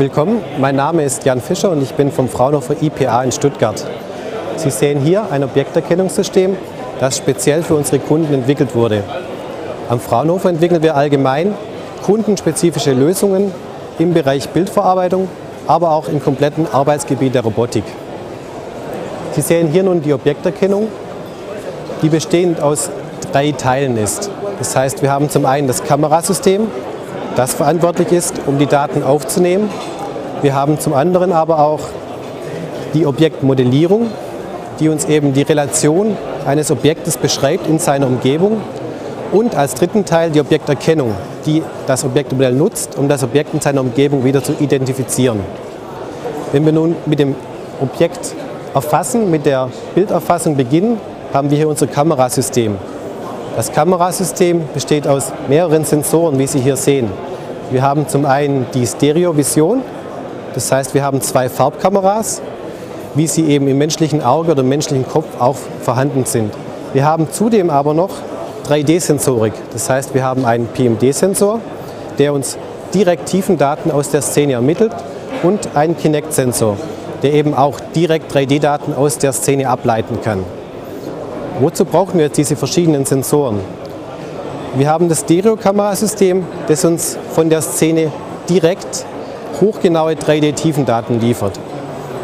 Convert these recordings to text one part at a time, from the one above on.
Willkommen, mein Name ist Jan Fischer und ich bin vom Fraunhofer IPA in Stuttgart. Sie sehen hier ein Objekterkennungssystem, das speziell für unsere Kunden entwickelt wurde. Am Fraunhofer entwickeln wir allgemein kundenspezifische Lösungen im Bereich Bildverarbeitung, aber auch im kompletten Arbeitsgebiet der Robotik. Sie sehen hier nun die Objekterkennung, die bestehend aus drei Teilen ist. Das heißt, wir haben zum einen das Kamerasystem, das verantwortlich ist, um die Daten aufzunehmen. Wir haben zum anderen aber auch die Objektmodellierung, die uns eben die Relation eines Objektes beschreibt in seiner Umgebung. Und als dritten Teil die Objekterkennung, die das Objektmodell nutzt, um das Objekt in seiner Umgebung wieder zu identifizieren. Wenn wir nun mit dem Objekt erfassen, mit der Bilderfassung beginnen, haben wir hier unser Kamerasystem. Das Kamerasystem besteht aus mehreren Sensoren, wie Sie hier sehen. Wir haben zum einen die Stereovision, das heißt, wir haben zwei Farbkameras, wie sie eben im menschlichen Auge oder im menschlichen Kopf auch vorhanden sind. Wir haben zudem aber noch 3D-Sensorik, das heißt, wir haben einen PMD-Sensor, der uns direkt Tiefendaten aus der Szene ermittelt und einen Kinect-Sensor, der eben auch direkt 3D-Daten aus der Szene ableiten kann. Wozu brauchen wir jetzt diese verschiedenen Sensoren? Wir haben das Stereokamerasystem, das uns von der Szene direkt hochgenaue 3D-Tiefendaten liefert.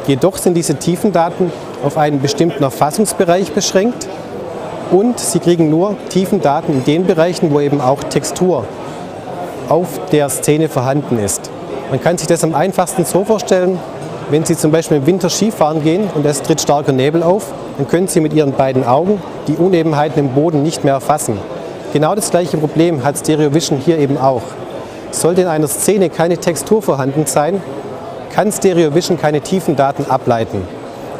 Jedoch sind diese Tiefendaten auf einen bestimmten Erfassungsbereich beschränkt und Sie kriegen nur Tiefendaten in den Bereichen, wo eben auch Textur auf der Szene vorhanden ist. Man kann sich das am einfachsten so vorstellen, wenn Sie zum Beispiel im Winter Skifahren gehen und es tritt starker Nebel auf, dann können Sie mit Ihren beiden Augen die Unebenheiten im Boden nicht mehr erfassen. Genau das gleiche Problem hat Stereo Vision hier eben auch. Sollte in einer Szene keine Textur vorhanden sein, kann Stereo Vision keine tiefen Daten ableiten.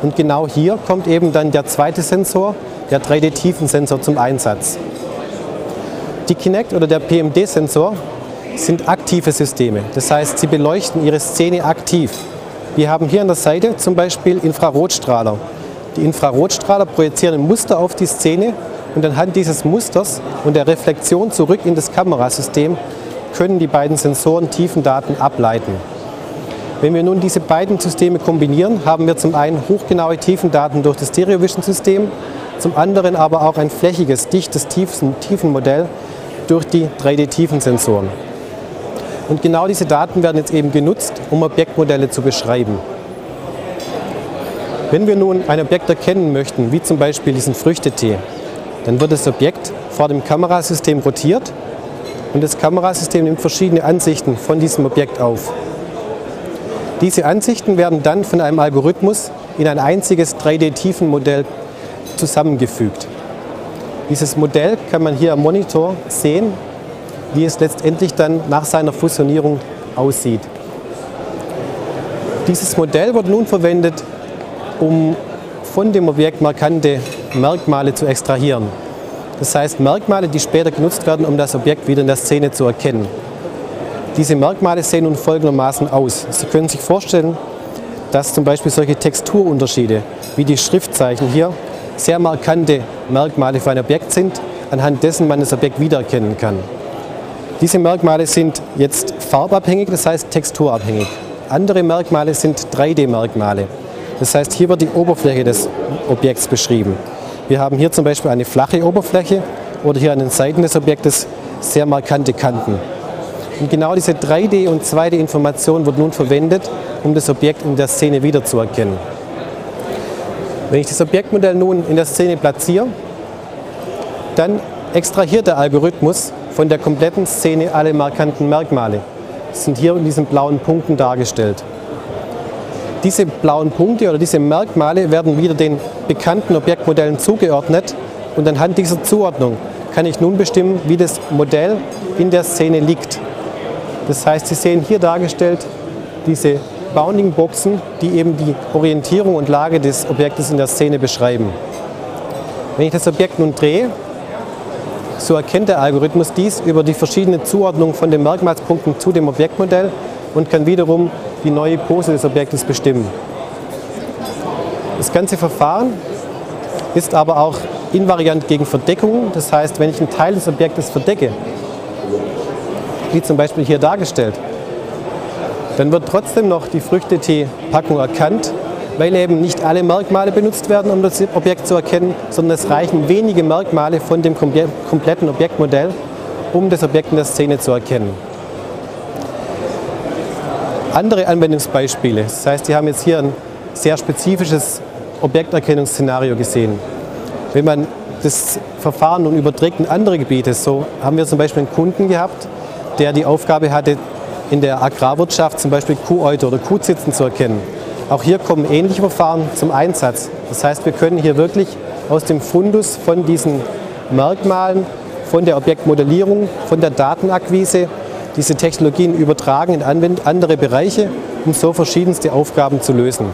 Und genau hier kommt eben dann der zweite Sensor, der 3D-Tiefensensor zum Einsatz. Die Kinect oder der PMD-Sensor sind aktive Systeme. Das heißt, sie beleuchten ihre Szene aktiv. Wir haben hier an der Seite zum Beispiel Infrarotstrahler. Die Infrarotstrahler projizieren ein Muster auf die Szene und anhand dieses Musters und der Reflexion zurück in das Kamerasystem können die beiden Sensoren Tiefendaten ableiten. Wenn wir nun diese beiden Systeme kombinieren, haben wir zum einen hochgenaue Tiefendaten durch das Stereo-Vision-System, zum anderen aber auch ein flächiges, dichtes Tiefenmodell durch die 3D-Tiefensensoren. Und genau diese Daten werden jetzt eben genutzt, um Objektmodelle zu beschreiben. Wenn wir nun ein Objekt erkennen möchten, wie zum Beispiel diesen Früchtetee, dann wird das Objekt vor dem Kamerasystem rotiert und das Kamerasystem nimmt verschiedene Ansichten von diesem Objekt auf. Diese Ansichten werden dann von einem Algorithmus in ein einziges 3D-Tiefenmodell zusammengefügt. Dieses Modell kann man hier am Monitor sehen wie es letztendlich dann nach seiner Fusionierung aussieht. Dieses Modell wird nun verwendet, um von dem Objekt markante Merkmale zu extrahieren. Das heißt Merkmale, die später genutzt werden, um das Objekt wieder in der Szene zu erkennen. Diese Merkmale sehen nun folgendermaßen aus. Sie können sich vorstellen, dass zum Beispiel solche Texturunterschiede wie die Schriftzeichen hier sehr markante Merkmale für ein Objekt sind, anhand dessen man das Objekt wiedererkennen kann. Diese Merkmale sind jetzt farbabhängig, das heißt texturabhängig. Andere Merkmale sind 3D-Merkmale. Das heißt, hier wird die Oberfläche des Objekts beschrieben. Wir haben hier zum Beispiel eine flache Oberfläche oder hier an den Seiten des Objektes sehr markante Kanten. Und genau diese 3D- und 2D-Information wird nun verwendet, um das Objekt in der Szene wiederzuerkennen. Wenn ich das Objektmodell nun in der Szene platziere, dann extrahiert der Algorithmus von der kompletten Szene alle markanten Merkmale. Das sind hier in diesen blauen Punkten dargestellt. Diese blauen Punkte oder diese Merkmale werden wieder den bekannten Objektmodellen zugeordnet und anhand dieser Zuordnung kann ich nun bestimmen, wie das Modell in der Szene liegt. Das heißt, Sie sehen hier dargestellt diese Bounding-Boxen, die eben die Orientierung und Lage des Objektes in der Szene beschreiben. Wenn ich das Objekt nun drehe, so erkennt der Algorithmus dies über die verschiedene Zuordnung von den Merkmalspunkten zu dem Objektmodell und kann wiederum die neue Pose des Objektes bestimmen. Das ganze Verfahren ist aber auch invariant gegen Verdeckung. Das heißt, wenn ich einen Teil des Objektes verdecke, wie zum Beispiel hier dargestellt, dann wird trotzdem noch die Früchtetee-Packung erkannt, weil eben nicht alle Merkmale benutzt werden, um das Objekt zu erkennen, sondern es reichen wenige Merkmale von dem kompletten Objektmodell, um das Objekt in der Szene zu erkennen. Andere Anwendungsbeispiele, das heißt, Sie haben jetzt hier ein sehr spezifisches Objekterkennungsszenario gesehen. Wenn man das Verfahren nun überträgt in andere Gebiete, so haben wir zum Beispiel einen Kunden gehabt, der die Aufgabe hatte, in der Agrarwirtschaft zum Beispiel Kuhäute oder Kuhzitzen zu erkennen. Auch hier kommen ähnliche Verfahren zum Einsatz. Das heißt, wir können hier wirklich aus dem Fundus von diesen Merkmalen, von der Objektmodellierung, von der Datenakquise diese Technologien übertragen in andere Bereiche, um so verschiedenste Aufgaben zu lösen.